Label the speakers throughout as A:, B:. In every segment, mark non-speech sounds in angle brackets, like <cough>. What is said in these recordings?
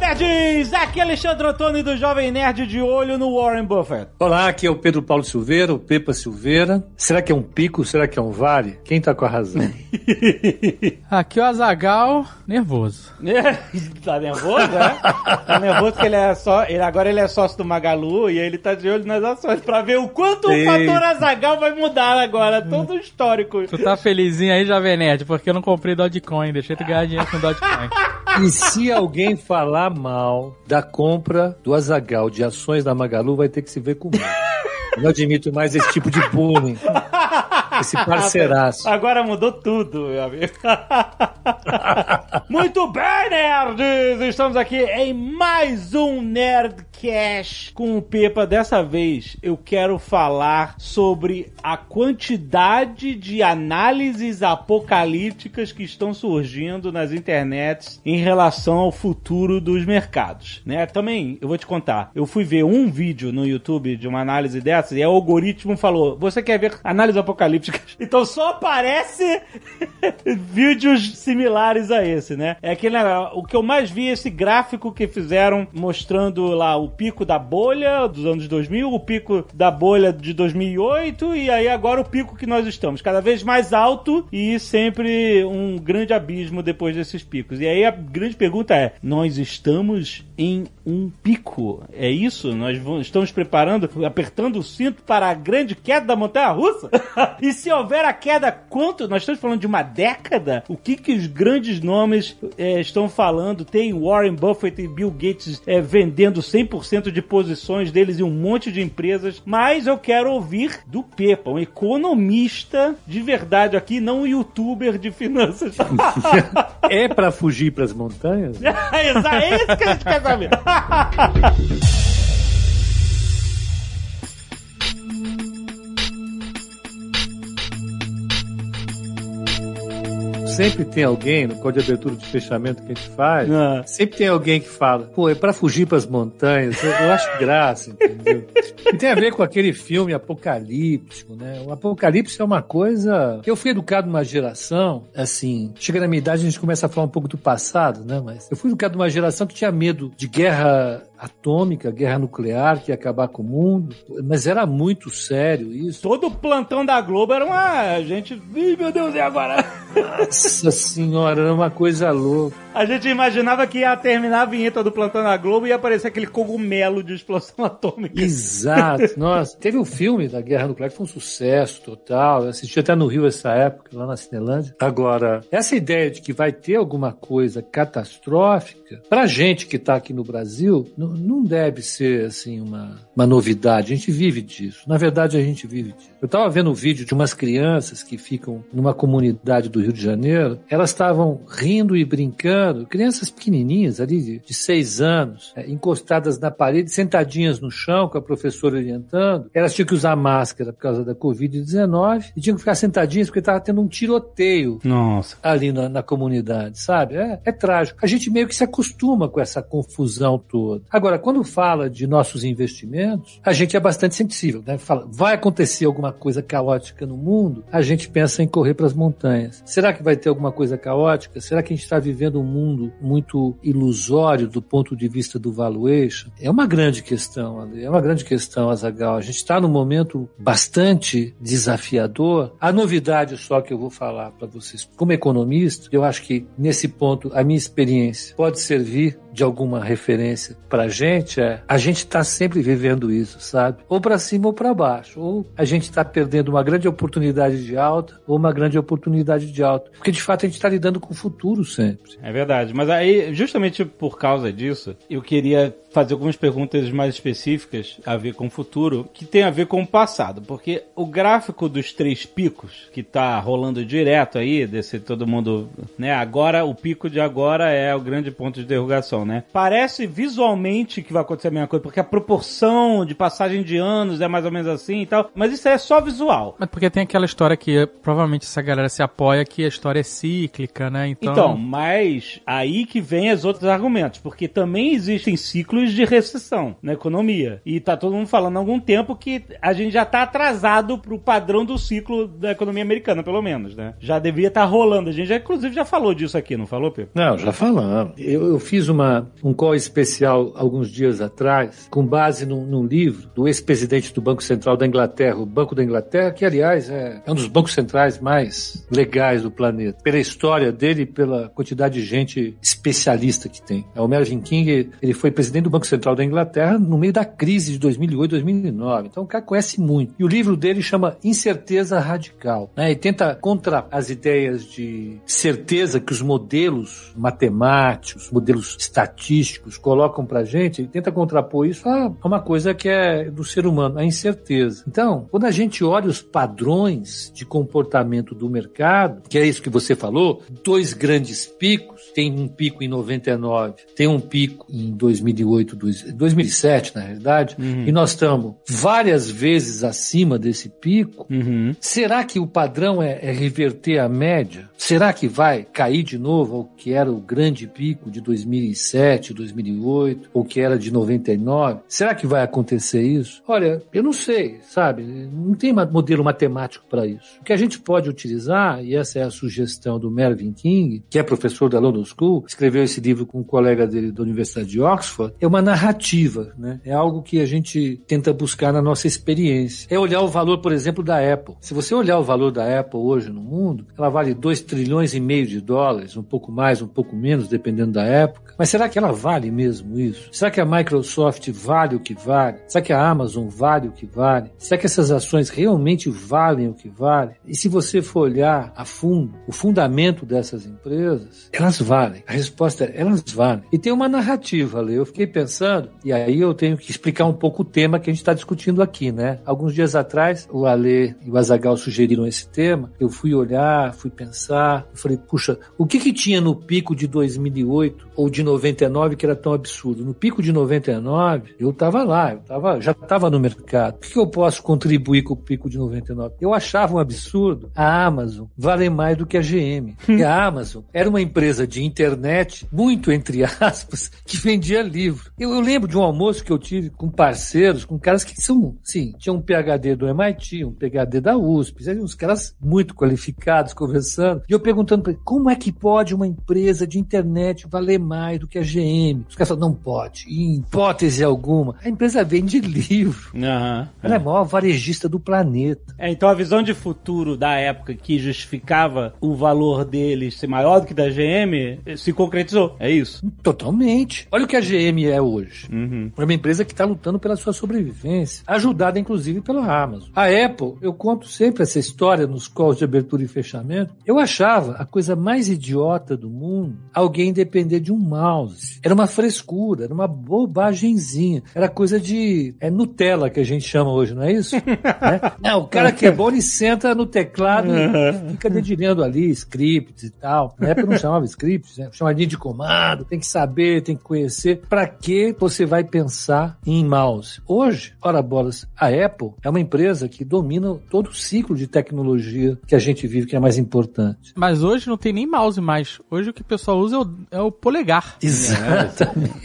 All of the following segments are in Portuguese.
A: Nerds! Aqui é Alexandre Antônio do Jovem Nerd de olho no Warren Buffett.
B: Olá, aqui é o Pedro Paulo Silveira, o Pepa Silveira. Será que é um pico? Será que é um vale? Quem tá com a razão? <laughs>
C: Aqui é o Azagal, nervoso.
A: tá nervoso, né? Tá nervoso porque ele é só. Ele, agora ele é sócio do Magalu e ele tá de olho nas ações pra ver o quanto
B: Sim.
A: o fator Azagal vai mudar agora, todo o histórico.
C: Tu tá felizinho aí, Jovem Nerd, porque eu não comprei Dogecoin, deixei tu ganhar dinheiro com Dogecoin.
B: E se alguém falar mal da compra do Azagal de ações da Magalu, vai ter que se ver comigo. Eu não admito mais esse tipo de bullying. Esse <laughs> parceiraço.
A: Agora mudou tudo, meu amigo. <laughs> Muito bem, nerds! Estamos aqui em mais um Nerdcast com o Pepa. Dessa vez eu quero falar sobre a quantidade de análises apocalípticas que estão surgindo nas internets em relação ao futuro dos mercados, né? Também, eu vou te contar, eu fui ver um vídeo no YouTube de uma análise dessas e o algoritmo falou, você quer ver análises apocalípticas? <laughs> Então só aparece <laughs> vídeos similares a esse, né? É aquele, o que eu mais vi é esse gráfico que fizeram mostrando lá o pico da bolha dos anos 2000, o pico da bolha de 2008 e aí agora o pico que nós estamos, cada vez mais alto e sempre um grande abismo depois desses picos. E aí a grande pergunta é: nós estamos em um pico? É isso? Nós vamos- estamos preparando, apertando o cinto para a grande queda da montanha russa? <laughs> e se houver a queda, quanto? Nós estamos falando de uma década? O que que os grandes nomes eh, estão falando? Tem Warren Buffett e Bill Gates eh, vendendo 100% de posições deles em um monte de empresas, mas eu quero ouvir do Pepa, um economista de verdade aqui, não um youtuber de finanças. <laughs>
B: É pra fugir pras montanhas? <laughs>
A: Exato, é isso que a gente quer saber. <laughs>
B: Sempre tem alguém no código de abertura de fechamento que a gente faz.
A: Ah.
B: Sempre tem alguém que fala, pô, é pra fugir pras montanhas. Eu, eu acho graça, entendeu? E tem a ver com aquele filme apocalíptico, né? O apocalipse é uma coisa. Eu fui educado numa geração, assim, chega na minha idade a gente começa a falar um pouco do passado, né? Mas eu fui educado numa geração que tinha medo de guerra atômica, guerra nuclear, que ia acabar com o mundo. Mas era muito sério isso.
A: Todo o plantão da Globo era uma gente. Ih, meu Deus, e agora?
B: Nossa senhora, era uma coisa louca.
A: A gente imaginava que ia terminar a vinheta do plantão da Globo e ia aparecer aquele cogumelo de explosão <laughs> atômica.
B: Exato, nossa. Teve um filme da Guerra Nuclear que foi um sucesso total. Eu assisti até no Rio essa época, lá na Cinelândia. Agora, essa ideia de que vai ter alguma coisa catastrófica, pra gente que tá aqui no Brasil, não, não deve ser, assim, uma, uma novidade. A gente vive disso. Na verdade, a gente vive disso. Eu tava vendo um vídeo de umas crianças que ficam numa comunidade do Rio de Janeiro. Elas estavam rindo e brincando, crianças pequenininhas ali, de, de seis anos, é, encostadas na parede, sentadinhas no chão, com a professora orientando. Elas tinham que usar máscara por causa da Covid-19 e tinham que ficar sentadinhas porque estava tendo um tiroteio
A: Nossa.
B: ali na, na comunidade, sabe? É, é trágico. A gente meio que se acostuma com essa confusão toda. Agora, quando fala de nossos investimentos, a gente é bastante sensível, né? Fala, vai acontecer alguma coisa caótica no mundo, a gente pensa em correr para as montanhas. Será que vai ter alguma coisa caótica? Será que a gente está vivendo um mundo muito ilusório do ponto de vista do valuation? É uma grande questão, Ale. É uma grande questão, Azagal. A gente está num momento bastante desafiador. A novidade só que eu vou falar para vocês, como economista, eu acho que nesse ponto a minha experiência pode servir de alguma referência pra gente é a gente tá sempre vivendo isso, sabe? Ou para cima ou para baixo. Ou a gente tá perdendo uma grande oportunidade de alta ou uma grande oportunidade de alta. Porque de fato a gente tá lidando com o futuro sempre.
A: É verdade. Mas aí, justamente por causa disso, eu queria fazer algumas perguntas mais específicas a ver com o futuro, que tem a ver com o passado. Porque o gráfico dos três picos, que tá rolando direto aí, desse todo mundo, né? Agora, o pico de agora é o grande ponto de interrogação, né? Parece visualmente que vai acontecer a mesma coisa, porque a proporção de passagem de anos é mais ou menos assim e tal. Mas isso é só visual.
C: Mas porque tem aquela história que provavelmente essa galera se apoia que a história é cíclica, né? Então,
A: Então, mas aí que vem os outros argumentos, porque também existem ciclos ciclos de recessão na economia. E tá todo mundo falando há algum tempo que a gente já tá atrasado pro padrão do ciclo da economia americana, pelo menos, né? Já devia estar tá rolando. A gente já, inclusive, já falou disso aqui, não falou, Pedro?
B: Não, já falamos. Eu, eu fiz uma, um call especial alguns dias atrás, com base num, num livro do ex-presidente do Banco Central da Inglaterra, o Banco da Inglaterra, que, aliás, é, é um dos bancos centrais mais legais do planeta, pela história dele e pela quantidade de gente especialista que tem. O Mervyn King, ele foi presidente do Banco Central da Inglaterra no meio da crise de 2008, 2009. Então o cara conhece muito. E o livro dele chama Incerteza Radical. Né? E tenta contra as ideias de certeza que os modelos matemáticos, modelos estatísticos colocam pra gente, ele tenta contrapor isso a uma coisa que é do ser humano, a incerteza. Então, quando a gente olha os padrões de comportamento do mercado, que é isso que você falou, dois grandes picos, tem um pico em 99, tem um pico em 2008, 2007, na realidade, uhum. e nós estamos várias vezes acima desse pico. Uhum. Será que o padrão é, é reverter a média? Será que vai cair de novo ao que era o grande pico de 2007, 2008, ou que era de 99? Será que vai acontecer isso? Olha, eu não sei, sabe? Não tem modelo matemático para isso. O que a gente pode utilizar, e essa é a sugestão do Mervyn King, que é professor da London School, escreveu esse livro com um colega dele da Universidade de Oxford, é uma narrativa, né? É algo que a gente tenta buscar na nossa experiência. É olhar o valor, por exemplo, da Apple. Se você olhar o valor da Apple hoje no mundo, ela vale 2 trilhões e meio de dólares, um pouco mais, um pouco menos, dependendo da época. Mas será que ela vale mesmo isso? Será que a Microsoft vale o que vale? Será que a Amazon vale o que vale? Será que essas ações realmente valem o que vale? E se você for olhar a fundo o fundamento dessas empresas, elas valem. A resposta é elas valem. E tem uma narrativa ali. Eu fiquei pensando, e aí eu tenho que explicar um pouco o tema que a gente está discutindo aqui, né? Alguns dias atrás, o Ale e o Azagal sugeriram esse tema. Eu fui olhar, fui pensar, falei, puxa, o que que tinha no pico de 2008 ou de 99 que era tão absurdo? No pico de 99, eu estava lá, eu tava, já estava no mercado. O que, que eu posso contribuir com o pico de 99? Eu achava um absurdo a Amazon valer mais do que a GM. <laughs> e a Amazon era uma empresa de internet, muito entre aspas, <laughs> que vendia livro. Eu, eu, lembro de um almoço que eu tive com parceiros, com caras que são, sim, tinha um PhD do MIT, um PhD da USP, uns caras muito qualificados conversando. E eu perguntando para ele, como é que pode uma empresa de internet valer mais do que a GM? Os caras falaram, não pode, em hipótese alguma. A empresa vende livro. Uhum, Ela é. é a maior varejista do planeta.
A: É, então a visão de futuro da época que justificava o valor deles ser maior do que da GM se concretizou. É isso?
B: Totalmente. Olha o que a GM é hoje. Uhum. É uma empresa que está lutando pela sua sobrevivência, ajudada inclusive pela Amazon. A Apple, eu conto sempre essa história nos calls de abertura e fechamento. Eu achava a coisa mais idiota do mundo alguém depender de um mouse. Era uma frescura, era uma bobagemzinha. Era coisa de. É Nutella que a gente chama hoje, não é isso? <laughs> né? Não, o cara que é bom, ele senta no teclado e fica dedilhando ali scripts e tal. Na época não chamava scripts, né? chamava de comando, tem que saber, tem que conhecer. Para que você vai pensar em mouse? Hoje, ora bolas, a Apple é uma empresa que domina todo o ciclo de tecnologia que a gente vive, que é mais importante.
C: Mas hoje não tem nem mouse mais. Hoje o que o pessoal usa é o, é o polegar.
B: Exatamente.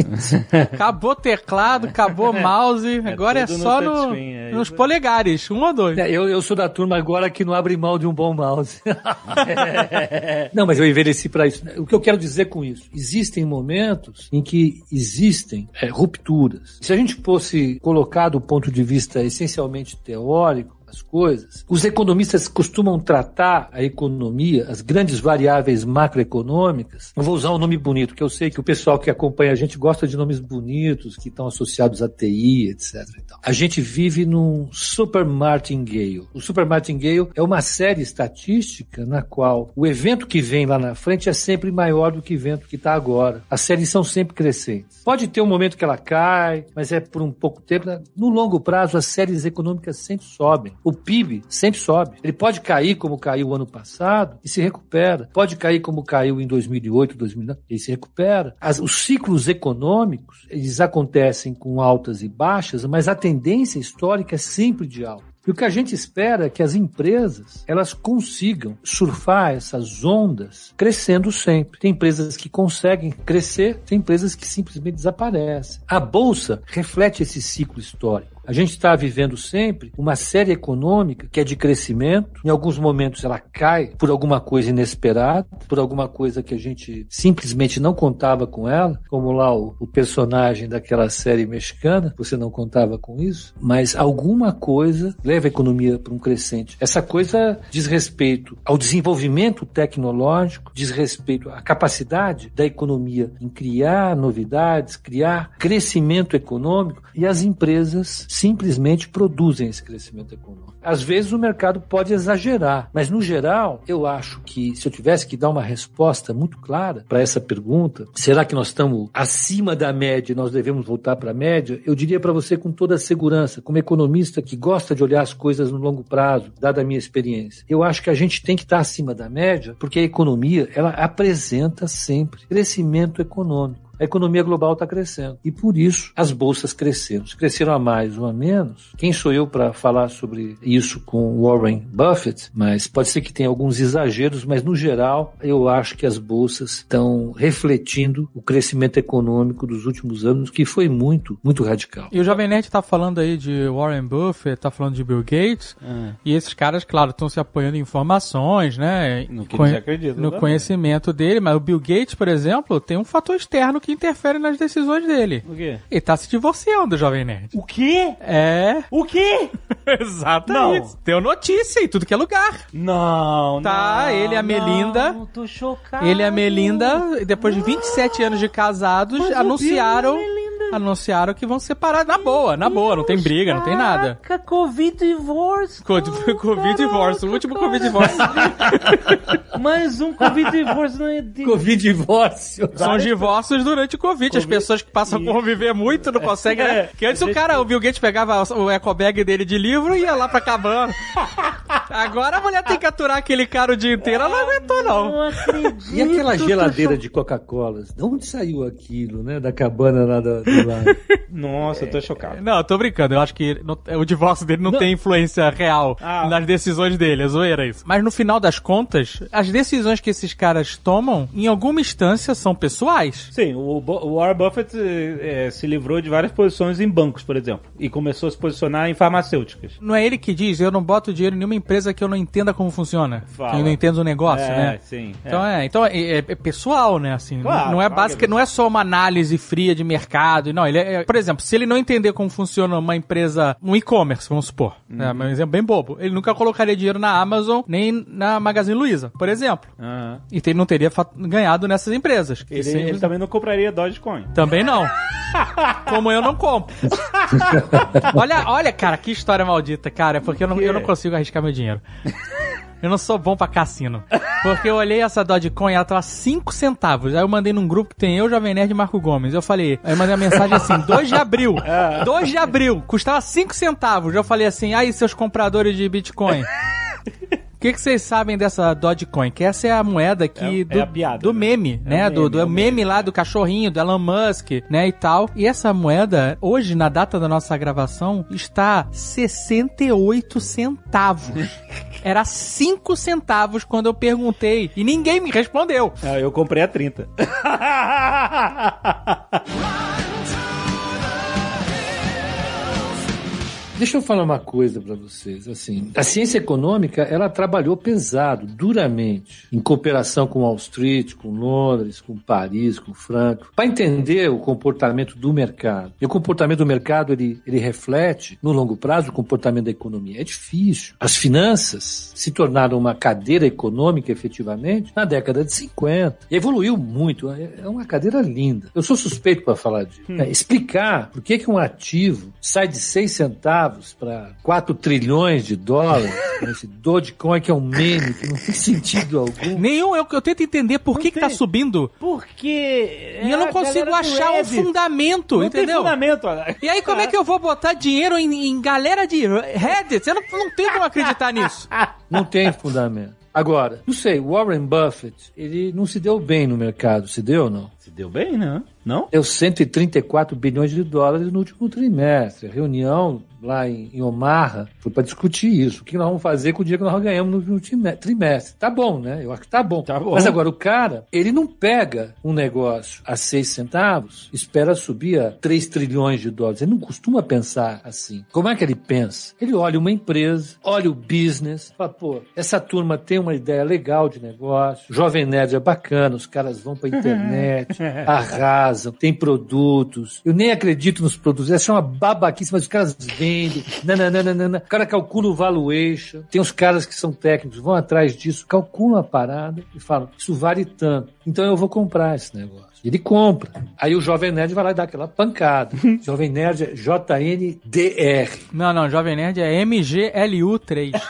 B: <laughs>
C: acabou teclado, acabou mouse, é agora é só no, no é nos polegares, um ou dois.
B: É, eu, eu sou da turma agora que não abre mão de um bom mouse. <laughs> não, mas eu envelheci para isso. O que eu quero dizer com isso? Existem momentos em que existem é, rupturas. Se a gente fosse colocar do ponto de vista essencialmente teórico, as coisas. Os economistas costumam tratar a economia, as grandes variáveis macroeconômicas. Eu vou usar um nome bonito, que eu sei que o pessoal que acompanha a gente gosta de nomes bonitos, que estão associados à TI, etc. A gente vive num super martingale. O super martingale é uma série estatística na qual o evento que vem lá na frente é sempre maior do que o evento que está agora. As séries são sempre crescentes. Pode ter um momento que ela cai, mas é por um pouco tempo. No longo prazo, as séries econômicas sempre sobem. O PIB sempre sobe. Ele pode cair como caiu o ano passado e se recupera. Pode cair como caiu em 2008, 2009 e se recupera. As, os ciclos econômicos, eles acontecem com altas e baixas, mas a tendência histórica é sempre de alta. E o que a gente espera é que as empresas elas consigam surfar essas ondas crescendo sempre. Tem empresas que conseguem crescer, tem empresas que simplesmente desaparecem. A bolsa reflete esse ciclo histórico. A gente está vivendo sempre uma série econômica que é de crescimento. Em alguns momentos ela cai por alguma coisa inesperada, por alguma coisa que a gente simplesmente não contava com ela, como lá o, o personagem daquela série mexicana, você não contava com isso, mas alguma coisa leva a economia para um crescente. Essa coisa diz respeito ao desenvolvimento tecnológico, diz respeito à capacidade da economia em criar novidades, criar crescimento econômico e as empresas simplesmente produzem esse crescimento econômico. Às vezes o mercado pode exagerar, mas no geral, eu acho que se eu tivesse que dar uma resposta muito clara para essa pergunta, será que nós estamos acima da média e nós devemos voltar para a média? Eu diria para você com toda a segurança, como economista que gosta de olhar as coisas no longo prazo, dada a minha experiência. Eu acho que a gente tem que estar acima da média, porque a economia, ela apresenta sempre crescimento econômico a economia global está crescendo. E por isso as bolsas cresceram. Se cresceram a mais ou a menos, quem sou eu para falar sobre isso com Warren Buffett? Mas pode ser que tenha alguns exageros, mas no geral eu acho que as bolsas estão refletindo o crescimento econômico dos últimos anos, que foi muito, muito radical.
C: E o Jovem Nerd está falando aí de Warren Buffett, está falando de Bill Gates, é. e esses caras, claro, estão se apoiando em informações, né?
A: No que eles acreditam.
C: No conhecimento dele, mas o Bill Gates, por exemplo, tem um fator externo que interfere nas decisões dele.
A: O quê?
C: Ele tá se divorciando, Jovem Nerd.
A: O quê?
C: É.
A: O quê? <laughs>
C: Exatamente. Não. Deu notícia em tudo que é lugar.
A: Não,
C: Tá,
A: não,
C: ele e a Melinda.
A: Não, tô chocado.
C: Ele e a Melinda, depois de 27 anos de casados, Mas anunciaram anunciaram que vão separar na boa, na boa, não tem briga, não tem nada.
A: Caraca, Covid divorce. <laughs>
C: Covid, COVID divorce, o último Covid divorce. <laughs>
A: Mais um Covid divorce não é
B: de... Covid divórcio.
C: São divórcios durante o COVID. COVID. As pessoas que passam a conviver muito não conseguem, né? Que antes o cara, o Bill Gates pegava o eco bag dele de livro e ia lá pra cabana. <laughs> Agora a mulher tem que aturar aquele cara o dia inteiro, ela não aguentou não. Não
B: acredito. E aquela geladeira de Coca-Cola? De onde saiu aquilo, né? Da cabana lá do, <laughs>
A: Nossa, eu tô chocado.
C: Não, eu tô brincando. Eu acho que não, o divórcio dele não, não. tem influência real ah. nas decisões dele. É zoeira isso. Mas no final das contas, as decisões que esses caras tomam, em alguma instância, são pessoais.
A: Sim, o, o Warren Buffett é, se livrou de várias posições em bancos, por exemplo. E começou a se posicionar em farmacêuticas.
C: Não é ele que diz, eu não boto dinheiro em nenhuma empresa que eu não entenda como funciona. Fala. Que eu não entendo o negócio,
A: é,
C: né?
A: Sim.
C: Então é, é então é, é, é pessoal, né? Assim, claro, não é claro básica, não é só uma análise fria de mercado. Não, ele é, por exemplo, se ele não entender como funciona uma empresa, um e-commerce, vamos supor, uhum. é um exemplo bem bobo, ele nunca colocaria dinheiro na Amazon nem na Magazine Luiza, por exemplo. Uhum. E ele não teria ganhado nessas empresas.
A: Ele, sempre... ele também não compraria Dogecoin.
C: Também não. <laughs> como eu não compro. <laughs> olha, olha, cara, que história maldita, cara, porque eu não, eu não consigo arriscar meu dinheiro. Eu não sou bom pra cassino. Porque eu olhei essa Dogecoin e ela tava 5 centavos. Aí eu mandei num grupo que tem eu, Jovem Nerd e Marco Gomes. Eu falei, aí eu mandei uma mensagem assim, <laughs> 2 de abril. 2 é. de abril, custava 5 centavos. Eu falei assim, aí seus compradores de Bitcoin. <laughs> O que, que vocês sabem dessa Dogecoin? Que essa é a moeda que
A: é,
C: do,
A: é piada,
C: do
A: né?
C: meme, né?
A: Meme,
C: do, do
A: é
C: meme, meme lá do cachorrinho, do Elon Musk, né? E tal. E essa moeda, hoje, na data da nossa gravação, está 68 centavos. <laughs> Era 5 centavos quando eu perguntei. E ninguém me respondeu.
A: Ah, eu comprei a 30. <laughs>
B: Deixa eu falar uma coisa para vocês. Assim, a ciência econômica ela trabalhou pesado, duramente, em cooperação com Wall Street, com Londres, com Paris, com Frankfurt, para entender o comportamento do mercado. E o comportamento do mercado ele, ele reflete no longo prazo o comportamento da economia. É difícil. As finanças se tornaram uma cadeira econômica efetivamente na década de 50 e evoluiu muito. É, é uma cadeira linda. Eu sou suspeito para falar disso. Hum. É, explicar por que, que um ativo sai de 6 centavos centavos para 4 trilhões de dólares. <laughs> Esse Dogecoin que é um meme que não tem sentido algum.
C: Nenhum, eu, eu tento entender por que, que tá subindo.
A: Porque.
C: E eu não consigo achar um fundamento,
A: não
C: entendeu?
A: Tem fundamento,
C: E aí, como é que eu vou botar dinheiro em, em galera de Reddit? Eu não, não tenho como acreditar nisso. <laughs>
B: Não tem fundamento. Agora, não sei, Warren Buffett, ele não se deu bem no mercado, se deu ou não?
A: Se deu bem, né? Não?
B: Deu 134 bilhões de dólares no último trimestre. A reunião lá em, em Omaha foi para discutir isso. O que nós vamos fazer com o dia que nós ganhamos no último trimestre? Tá bom, né? Eu acho que tá bom.
A: Tá bom.
B: Mas agora o cara, ele não pega um negócio a 6 centavos, espera subir a 3 trilhões de dólares. Ele não costuma pensar assim. Como é que ele pensa? Ele olha uma empresa, olha o business, fala, pô, essa turma tem uma ideia legal de negócio, Jovem Nerd é bacana, os caras vão pra <laughs> internet, arrasam, tem produtos. Eu nem acredito nos produtos, essa é uma babaquice, mas os caras vendem, nananana. o cara calcula o valuation, tem os caras que são técnicos, vão atrás disso, calculam a parada e falam, isso vale tanto, então eu vou comprar esse negócio. Ele compra. Aí o Jovem Nerd vai lá e dá aquela pancada. <laughs> Jovem Nerd é JNDR.
C: Não, não, Jovem Nerd é MGLU3. <laughs>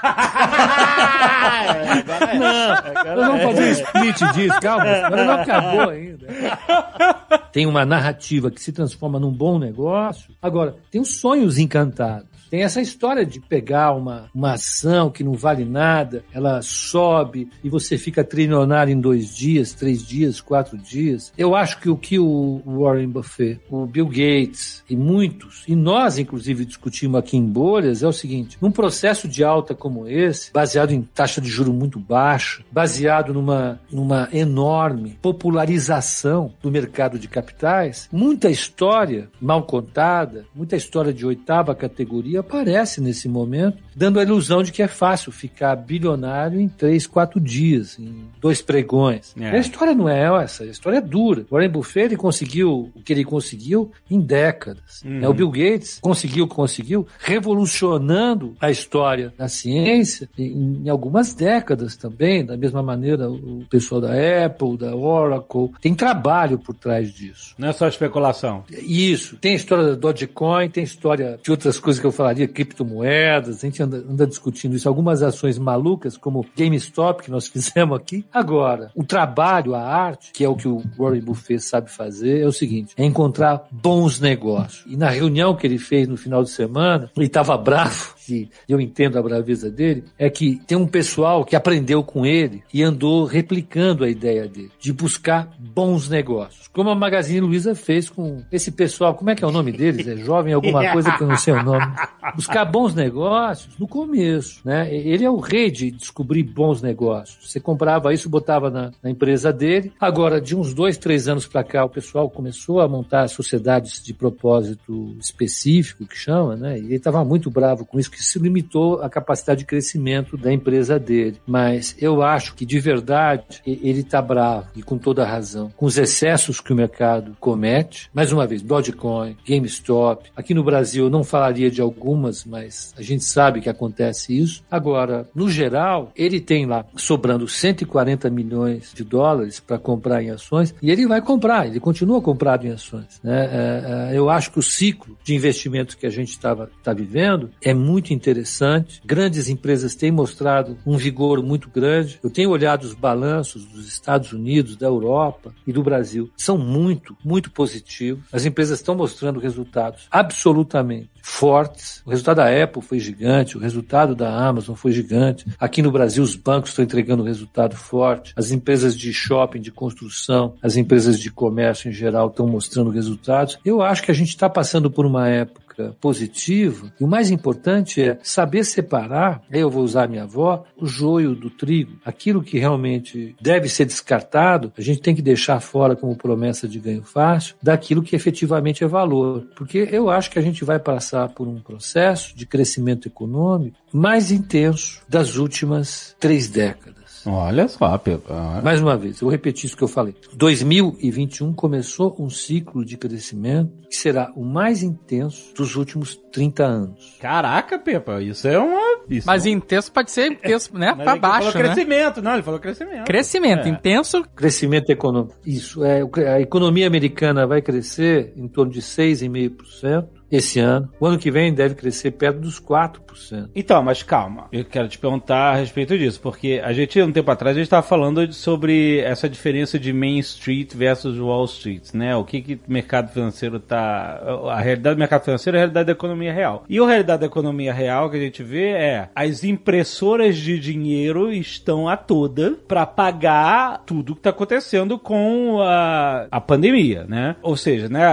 B: não, nós vamos fazer um split disso, calma, agora não acabou ainda. <laughs> Tem uma narrativa que se transforma num bom negócio. Agora, tem os sonhos encantados. Tem essa história de pegar uma, uma ação que não vale nada, ela sobe e você fica trilionário em dois dias, três dias, quatro dias. Eu acho que o que o Warren Buffett, o Bill Gates e muitos, e nós inclusive discutimos aqui em bolhas, é o seguinte: num processo de alta como esse, baseado em taxa de juro muito baixa, baseado numa, numa enorme popularização do mercado de capitais, muita história mal contada, muita história de oitava categoria aparece nesse momento, dando a ilusão de que é fácil ficar bilionário em três, quatro dias, em dois pregões.
A: É.
B: A história não é essa, a história é dura. Warren Buffett ele conseguiu o que ele conseguiu em décadas. né? O Bill Gates conseguiu o que conseguiu, revolucionando a história da ciência em, em algumas décadas também, da mesma maneira o pessoal da Apple, da Oracle, tem trabalho por trás disso.
A: Não é só especulação.
B: Isso. Tem a história da Dogecoin, tem história de outras coisas que eu falaria, criptomoedas, a gente anda, anda discutindo isso. Algumas ações malucas, como GameStop, que nós <laughs> fizemos aqui. Agora, o trabalho, a arte, que é o que o Warren Buffett sabe fazer, é o seguinte, é encontrar bons negócios. E na reunião que ele fez no final de semana, ele estava bravo, <laughs> e eu entendo a braveza dele, é que tem um pessoal que aprendeu com ele e andou replicando a ideia dele, de buscar bons negócios. Como a Magazine Luiza fez com esse pessoal, como é que é o nome deles? É jovem alguma coisa que eu não sei o nome. <laughs> Buscar bons negócios no começo, né? Ele é o rei de descobrir bons negócios. Você comprava isso, botava na, na empresa dele. Agora, de uns dois, três anos para cá, o pessoal começou a montar sociedades de propósito específico, que chama, né? E ele estava muito bravo com isso, que se limitou à capacidade de crescimento da empresa dele. Mas eu acho que, de verdade, ele está bravo, e com toda a razão, com os excessos que o mercado comete. Mais uma vez, Dogecoin, GameStop. Aqui no Brasil, eu não falaria de algumas, mas a gente sabe que acontece isso. Agora, no geral, ele tem lá sobrando 140 milhões de dólares para comprar em ações, e ele vai comprar, ele continua comprado em ações. né? É, é, eu acho que o ciclo de investimentos que a gente estava tá vivendo é muito interessante. Grandes empresas têm mostrado um vigor muito grande. Eu tenho olhado os balanços dos Estados Unidos, da Europa e do Brasil. São muito, muito positivos. As empresas estão mostrando resultados absolutamente fortes. O resultado da Apple foi gigante, o resultado da Amazon foi gigante. Aqui no Brasil, os bancos estão entregando resultado forte. As empresas de shopping, de construção, as empresas de comércio em geral estão mostrando resultados. Eu acho que a gente está passando por uma época positiva. E o mais importante é saber separar, eu vou usar minha avó, o joio do trigo. Aquilo que realmente deve ser descartado, a gente tem que deixar fora como promessa de ganho fácil, daquilo que efetivamente é valor. Porque eu acho que a gente vai passar por um processo de crescimento econômico mais intenso das últimas três décadas.
A: Olha só, Pepa.
B: Mais uma vez, eu vou repetir isso que eu falei. 2021 começou um ciclo de crescimento que será o mais intenso dos últimos 30 anos.
A: Caraca, Pepa, isso é uma. Isso
C: Mas
A: é um-
C: intenso pode ser intenso, né? <laughs>
A: Mas
C: Pra
A: ele
C: baixo,
A: falou
C: né?
A: crescimento, não, ele falou crescimento.
C: Crescimento.
A: É.
C: Intenso,
B: Crescimento econômico. Isso, é, a economia americana vai crescer em torno de 6,5%. Esse ano. O ano que vem deve crescer perto dos 4%.
A: Então, mas calma. Eu quero te perguntar a respeito disso, porque a gente, um tempo atrás, a gente estava falando sobre essa diferença de Main Street versus Wall Street, né? O que, que o mercado financeiro tá. A realidade do mercado financeiro é a realidade da economia real. E a realidade da economia real que a gente vê é as impressoras de dinheiro estão a toda para pagar tudo que está acontecendo com a, a pandemia, né? Ou seja, né,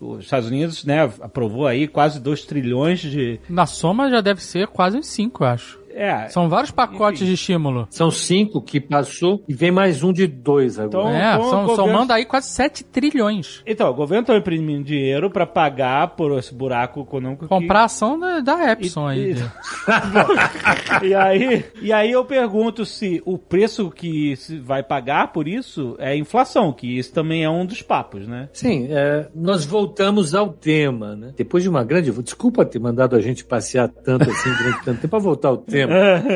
A: os Estados Unidos, né, aprovou aí quase 2 trilhões de
C: Na soma já deve ser quase uns 5, eu acho.
A: É,
C: São vários pacotes
A: Enfim.
C: de estímulo.
B: São cinco que passou e vem mais um de dois agora.
A: Então,
C: é,
A: então
C: são,
A: governo-
C: somando aí quase 7 trilhões.
A: Então, o governo está imprimindo dinheiro para pagar por esse buraco econômico. que-
C: Comprar a ação da, da Epson aí.
A: E- <laughs> e aí, e aí eu pergunto se o preço que se vai pagar por isso é a inflação, que isso também é um dos papos, né?
B: Sim, é, nós voltamos ao tema, né? Depois de uma grande. Desculpa ter mandado a gente passear tanto assim durante tanto tempo para voltar ao tema. <laughs>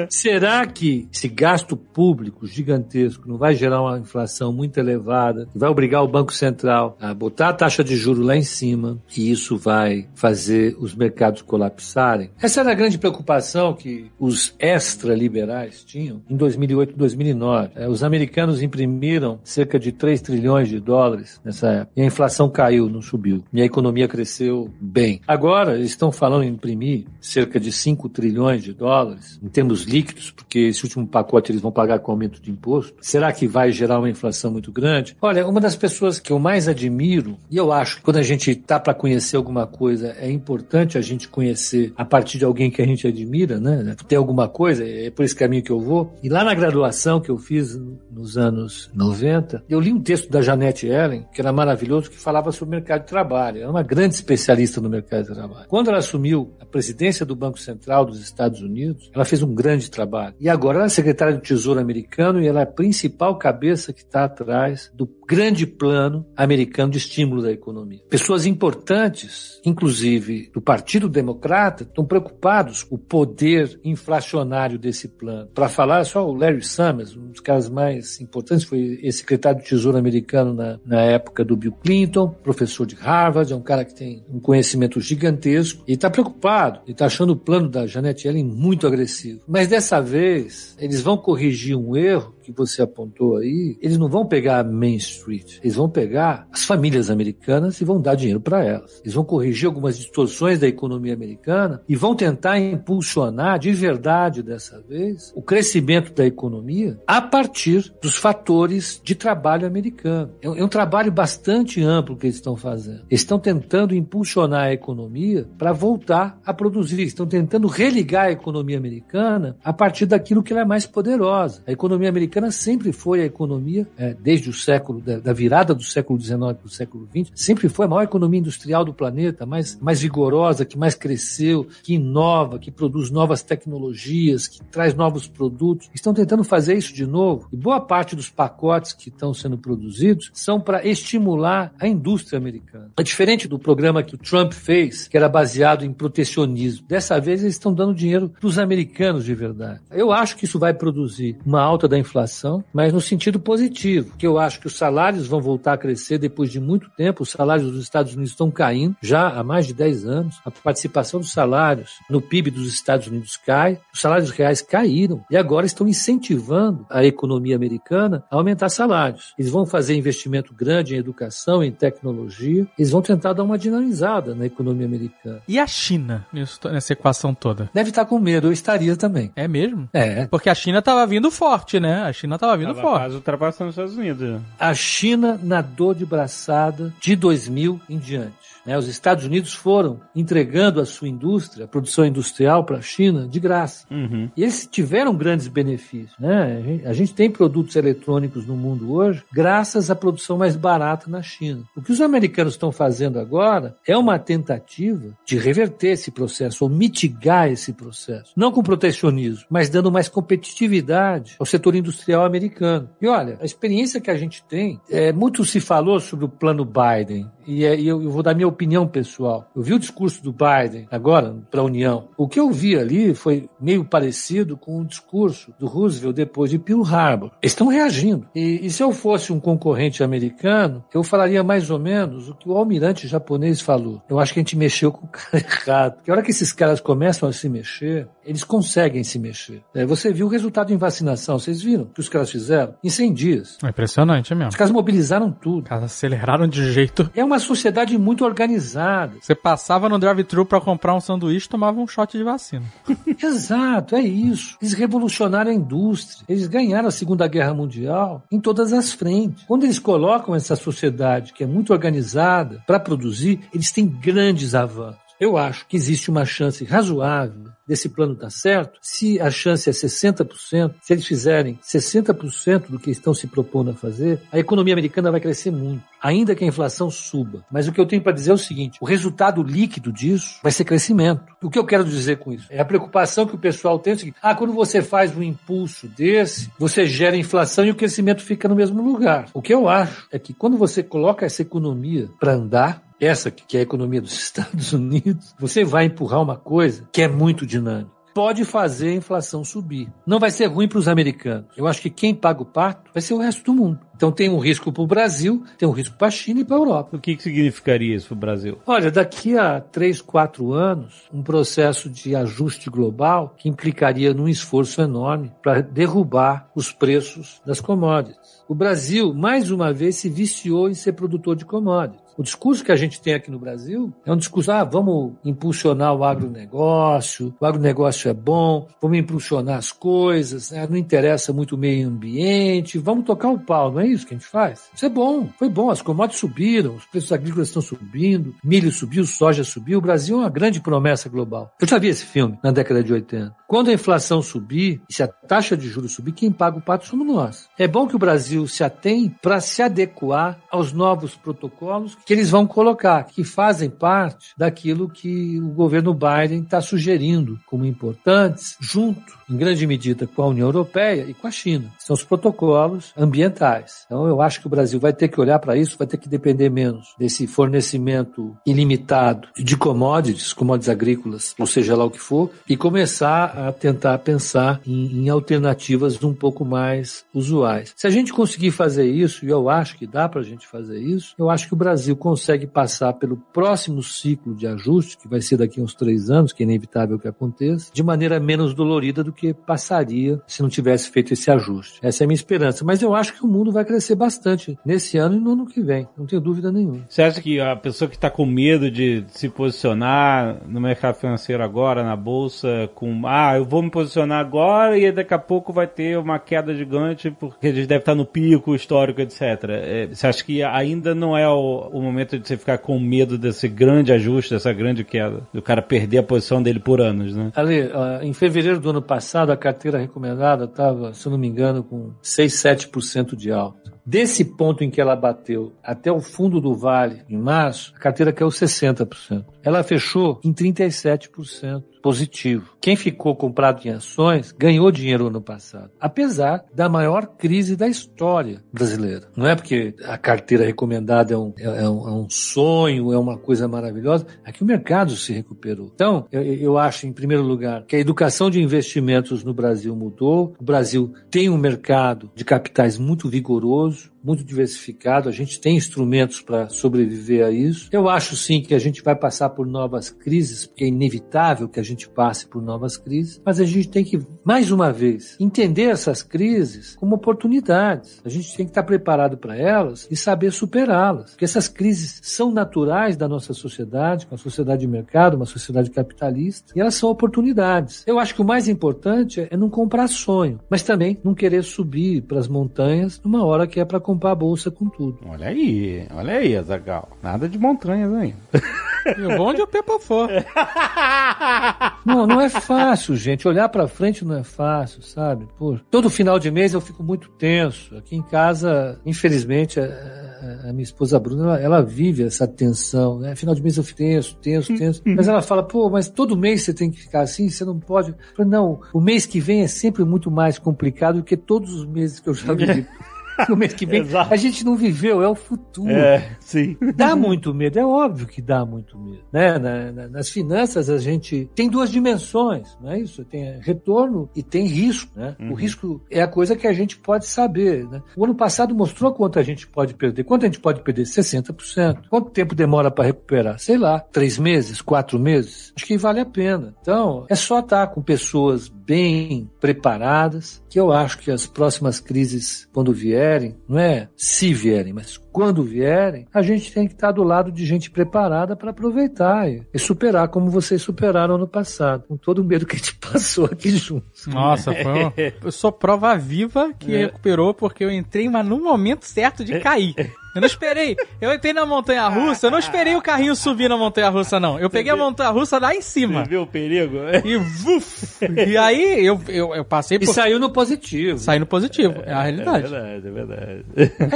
B: Será que esse gasto público gigantesco não vai gerar uma inflação muito elevada, vai obrigar o Banco Central a botar a taxa de juros lá em cima, e isso vai fazer os mercados colapsarem? Essa era a grande preocupação que os extra-liberais tinham em 2008 e 2009. É, os americanos imprimiram cerca de 3 trilhões de dólares nessa época, e a inflação caiu, não subiu, e a economia cresceu bem. Agora, eles estão falando em imprimir cerca de 5 trilhões de dólares, em termos líquidos, porque esse último pacote eles vão pagar com aumento de imposto. Será que vai gerar uma inflação muito grande? Olha, uma das pessoas que eu mais admiro, e eu acho que quando a gente está para conhecer alguma coisa, é importante a gente conhecer a partir de alguém que a gente admira, né? Tem alguma coisa, é por esse caminho que eu vou. E lá na graduação que eu fiz nos anos 90, eu li um texto da Janete Ellen, que era maravilhoso, que falava sobre o mercado de trabalho. Ela é uma grande especialista no mercado de trabalho. Quando ela assumiu presidência do Banco Central dos Estados Unidos, ela fez um grande trabalho. E agora ela é secretária do Tesouro americano e ela é a principal cabeça que está atrás do grande plano americano de estímulo da economia. Pessoas importantes, inclusive do Partido Democrata, estão preocupados com o poder inflacionário desse plano. Para falar, só o Larry Summers, um dos caras mais importantes, foi secretário do Tesouro americano na, na época do Bill Clinton, professor de Harvard, é um cara que tem um conhecimento gigantesco e está preocupado. Ele está achando o plano da Janet Yellen muito agressivo. Mas dessa vez, eles vão corrigir um erro que você apontou aí, eles não vão pegar a Main Street, eles vão pegar as famílias americanas e vão dar dinheiro para elas. Eles vão corrigir algumas distorções da economia americana e vão tentar impulsionar de verdade dessa vez o crescimento da economia a partir dos fatores de trabalho americano. É um, é trabalho bastante amplo que eles estão fazendo. Eles estão tentando impulsionar a economia para voltar a produzir. Estão tentando religar a economia americana a partir daquilo que ela é mais poderosa. A economia americana sempre foi a economia, é, desde o século, da, da, virada do século XIX para o século XX, sempre foi a maior economia industrial do planeta, mais, mais vigorosa, que mais cresceu, que inova, que produz novas tecnologias, que traz novos produtos. Estão tentando fazer isso de novo. E boa parte dos pacotes que estão sendo produzidos são para estimular a indústria americana. É diferente do programa que o Trump fez, que era baseado em protecionismo. Dessa vez eles estão dando dinheiro para os americanos de verdade. Eu acho que isso vai produzir uma alta da inflação, mas no sentido positivo, que eu acho que os salários vão voltar a crescer depois de muito tempo. Os salários dos Estados Unidos estão caindo já há mais de 10 anos. A participação dos salários no PIB dos Estados Unidos cai, os salários reais caíram e agora estão incentivando a economia americana a aumentar salários. Eles vão fazer investimento grande em educação, em tecnologia, eles vão tentar dar uma dinamizada na economia americana.
C: E a China nessa equação toda?
B: Deve estar com medo, eu estaria também.
C: É mesmo?
B: É.
C: Porque a China estava vindo forte, né? A China estava vindo
A: Tava
C: forte.
A: quase ultrapassando os Estados Unidos.
B: A China nadou de braçada de 2000 em diante. Né? Os Estados Unidos foram entregando a sua indústria, a produção industrial para a China de graça.
A: Uhum.
B: E eles tiveram grandes benefícios. Né? A, gente, a gente tem produtos eletrônicos no mundo hoje graças à produção mais barata na China. O que os americanos estão fazendo agora é uma tentativa de reverter esse processo, ou mitigar esse processo. Não com protecionismo, mas dando mais competitividade ao setor industrial americano. E olha, a experiência que a gente tem, é, muito se falou sobre o plano Biden. E, é, eu, eu, vou dar minha opinião pessoal. Eu vi o discurso do Biden agora para a União. O que eu vi ali foi meio parecido com o discurso do Roosevelt depois de Pearl Harbor. Eles estão reagindo. E, e se eu fosse um concorrente americano, eu falaria mais ou menos o que o almirante japonês falou. Eu acho que a gente mexeu com o cara <laughs> errado. Porque a hora que esses caras começam a se mexer, eles conseguem se mexer. É, você viu o resultado em vacinação, vocês viram o que os caras fizeram? Em 100 dias.
C: É impressionante mesmo.
B: Os caras mobilizaram tudo. Os
C: caras aceleraram de jeito.
B: É uma sociedade muito organizada.
C: Você passava no drive-thru para comprar um sanduíche tomava um shot de vacina. <laughs>
B: Exato, é isso. Eles revolucionaram a indústria. Eles ganharam a Segunda Guerra Mundial em todas as frentes. Quando eles colocam essa sociedade que é muito organizada para produzir, eles têm grandes avanços. Eu acho que existe uma chance razoável desse plano dar certo, se a chance é 60%, se eles fizerem 60% do que estão se propondo a fazer, a economia americana vai crescer muito, ainda que a inflação suba. Mas o que eu tenho para dizer é o seguinte: o resultado líquido disso vai ser crescimento. O que eu quero dizer com isso? É a preocupação que o pessoal tem é o seguinte: ah, quando você faz um impulso desse, você gera inflação e o crescimento fica no mesmo lugar. O que eu acho é que quando você coloca essa economia para andar, essa que é a economia dos <laughs> Estados Unidos, você vai empurrar uma coisa que é muito dinâmica. Pode fazer a inflação subir. Não vai ser ruim para os americanos. Eu acho que quem paga o pato vai ser o resto do mundo. Então tem um risco para o Brasil, tem um risco para a China e para a Europa.
A: O que, que significaria isso para o Brasil?
B: Olha, daqui a três, quatro anos, um processo de ajuste global que implicaria num esforço enorme para derrubar os preços das commodities. O Brasil, mais uma vez, se viciou em ser produtor de commodities. O discurso que a gente tem aqui no Brasil é um discurso, ah, vamos impulsionar o agronegócio, o agronegócio é bom, vamos impulsionar as coisas, né? não interessa muito o meio ambiente, vamos tocar o pau, não é isso que a gente faz? Isso é bom, foi bom, as commodities subiram, os preços agrícolas estão subindo, milho subiu, soja subiu, o Brasil é uma grande promessa global. Eu já vi esse filme na década de 80. Quando a inflação subir, se a taxa de juros subir, quem paga o pato somos nós. É bom que o Brasil se atém para se adequar aos novos protocolos que eles vão colocar, que fazem parte daquilo que o governo Biden está sugerindo como importantes, junto, em grande medida, com a União Europeia e com a China. São os protocolos ambientais. Então, eu acho que o Brasil vai ter que olhar para isso, vai ter que depender menos desse fornecimento ilimitado de commodities, commodities agrícolas, ou seja lá o que for, e começar a tentar pensar em, em alternativas um pouco mais usuais. Se a gente conseguir fazer isso, e eu acho que dá para a gente fazer isso, eu acho que o Brasil consegue passar pelo próximo ciclo de ajuste, que vai ser daqui a uns três anos, que é inevitável que aconteça, de maneira menos dolorida do que passaria se não tivesse feito esse ajuste. Essa é a minha esperança. Mas eu acho que o mundo vai crescer bastante nesse ano e no ano que vem. Não tenho dúvida nenhuma.
A: Você acha que a pessoa que está com medo de se posicionar no mercado financeiro agora, na bolsa, com ah, eu vou me posicionar agora e daqui a pouco vai ter uma queda gigante porque eles devem estar no pico histórico, etc. É, você acha que ainda não é o, o momento de você ficar com medo desse grande ajuste, dessa grande queda, do cara perder a posição dele por anos, né?
B: Ali, em fevereiro do ano passado, a carteira recomendada estava, se eu não me engano, com 6, 7% de alta. Desse ponto em que ela bateu até o fundo do vale, em março, a carteira caiu 60%. Ela fechou em 37% positivo. Quem ficou comprado em ações ganhou dinheiro ano passado, apesar da maior crise da história brasileira. Não é porque a carteira recomendada é um, é, é um, é um sonho, é uma coisa maravilhosa, é que o mercado se recuperou. Então, eu, eu acho, em primeiro lugar, que a educação de investimentos no Brasil mudou. O Brasil tem um mercado de capitais muito vigoroso, muito diversificado, a gente tem instrumentos para sobreviver a isso. Eu acho sim que a gente vai passar por novas crises, porque é inevitável que a gente passe por novas crises, mas a gente tem que, mais uma vez, entender essas crises como oportunidades. A gente tem que estar preparado para elas e saber superá-las, porque essas crises são naturais da nossa sociedade, uma sociedade de mercado, uma sociedade capitalista, e elas são oportunidades. Eu acho que o mais importante é não comprar sonho, mas também não querer subir para as montanhas numa hora que é para comprar a bolsa com tudo.
A: Olha aí, olha aí, Azagal. Nada de montanhas ainda. <laughs>
C: e o bom de o Pepa for. <laughs>
B: Não, não é fácil, gente. Olhar para frente não é fácil, sabe? Pô, todo final de mês eu fico muito tenso. Aqui em casa, infelizmente, a, a minha esposa Bruna, ela, ela, vive essa tensão, né? Final de mês eu fico tenso, tenso, tenso. Mas ela fala, pô, mas todo mês você tem que ficar assim, você não pode. Eu falo, não, o mês que vem é sempre muito mais complicado do que todos os meses que eu já vivi. <laughs> <laughs> no mês que vem.
A: Exato.
B: A gente não viveu, é o futuro.
A: É, sim.
B: Dá muito medo, é óbvio que dá muito medo. Né? Na- na- nas finanças, a gente tem duas dimensões, não é isso? Tem retorno e tem risco. Né? O risco é a coisa que a gente pode saber. Né? O ano passado mostrou quanto a gente pode perder. Quanto a gente pode perder? 60%. Quanto tempo demora para recuperar? Sei lá, três meses, quatro meses? Acho que vale a pena. Então, é só estar com pessoas bem preparadas, que eu acho que as próximas crises, quando vierem, não é se vierem, mas quando vierem, a gente tem que estar do lado de gente preparada para aproveitar e, e superar como vocês superaram ano passado, com todo o medo que a gente <laughs> passou aqui juntos.
C: Nossa, foi uma... <laughs> Eu sou prova viva que recuperou porque eu entrei, mas no momento certo de cair. Eu não esperei. Eu entrei na montanha russa, eu não esperei o carrinho subir na montanha russa, não. Eu peguei a montanha russa lá em cima.
A: Você viu o perigo?
C: E vuf! E aí eu, eu, eu passei
B: E
C: por.
B: saiu no positivo.
C: Saí no positivo. É a
A: É
C: realidade.
A: verdade, é verdade.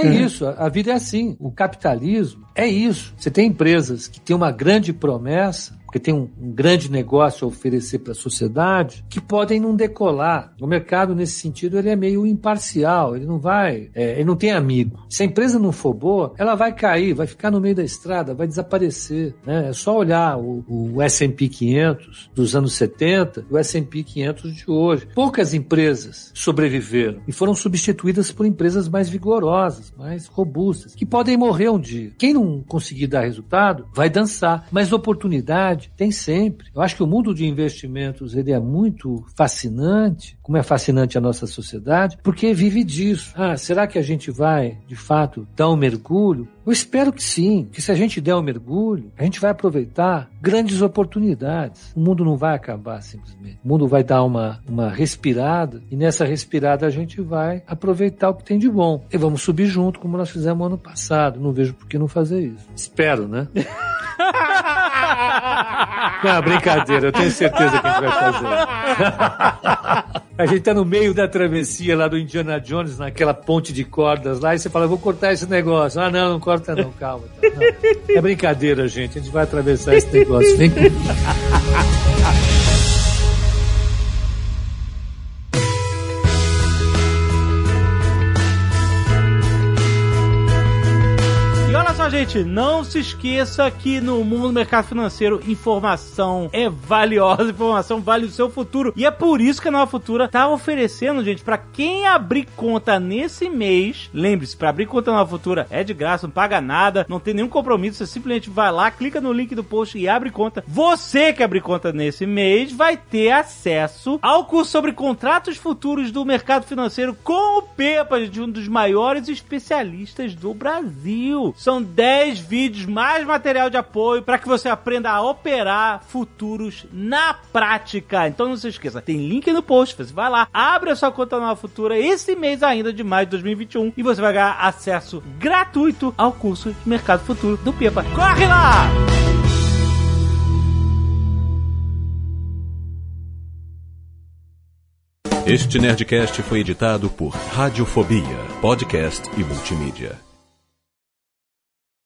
B: É isso, a <laughs> a vida é assim. O capitalismo é isso. Você tem empresas que têm uma grande promessa, que tem um, um grande negócio a oferecer para a sociedade, que podem não decolar. O mercado, nesse sentido, ele é meio imparcial, ele não vai, é, ele não tem amigo. Se a empresa não for boa, ela vai cair, vai ficar no meio da estrada, vai desaparecer. Né? É só olhar o, o S&P 500 dos anos 70 e o S&P 500 de hoje. Poucas empresas sobreviveram e foram substituídas por empresas mais vigorosas, mais robustas, que podem morrer um dia. Quem não conseguir dar resultado, vai dançar. Mas oportunidade tem sempre. Eu acho que o mundo de investimentos ele é muito fascinante, como é fascinante a nossa sociedade, porque vive disso. Ah, será que a gente vai, de fato, dar um mergulho? Eu espero que sim, que se a gente der um mergulho, a gente vai aproveitar grandes oportunidades. O mundo não vai acabar simplesmente. O mundo vai dar uma, uma respirada e nessa respirada a gente vai aproveitar o que tem de bom. E vamos subir junto, como nós fizemos ano passado. Não vejo por que não fazer isso. Espero, né? <laughs> Não, brincadeira, eu tenho certeza que a gente vai fazer. <laughs> A gente tá no meio da travessia lá do Indiana Jones, naquela ponte de cordas lá, e você fala, vou cortar esse negócio. Ah, não, não corta não, calma. Não. É brincadeira, gente, a gente vai atravessar esse negócio. Vem comigo.
A: Olha só, gente, não se esqueça que no mundo do mercado financeiro, informação é valiosa, informação vale o seu futuro. E é por isso que a Nova Futura tá oferecendo, gente, para quem abrir conta nesse mês, lembre-se, para abrir conta na Nova Futura é de graça, não paga nada, não tem nenhum compromisso, você simplesmente vai lá, clica no link do post e abre conta. Você que abrir conta nesse mês vai ter acesso ao curso sobre contratos futuros do mercado financeiro com o Pepa, de um dos maiores especialistas do Brasil. São 10 vídeos, mais material de apoio para que você aprenda a operar futuros na prática. Então não se esqueça, tem link no post, você vai lá, abre a sua conta nova futura esse mês ainda de maio de 2021 e você vai ganhar acesso gratuito ao curso de mercado futuro do Pepa. Corre lá!
D: Este Nerdcast foi editado por Radiofobia, podcast e multimídia.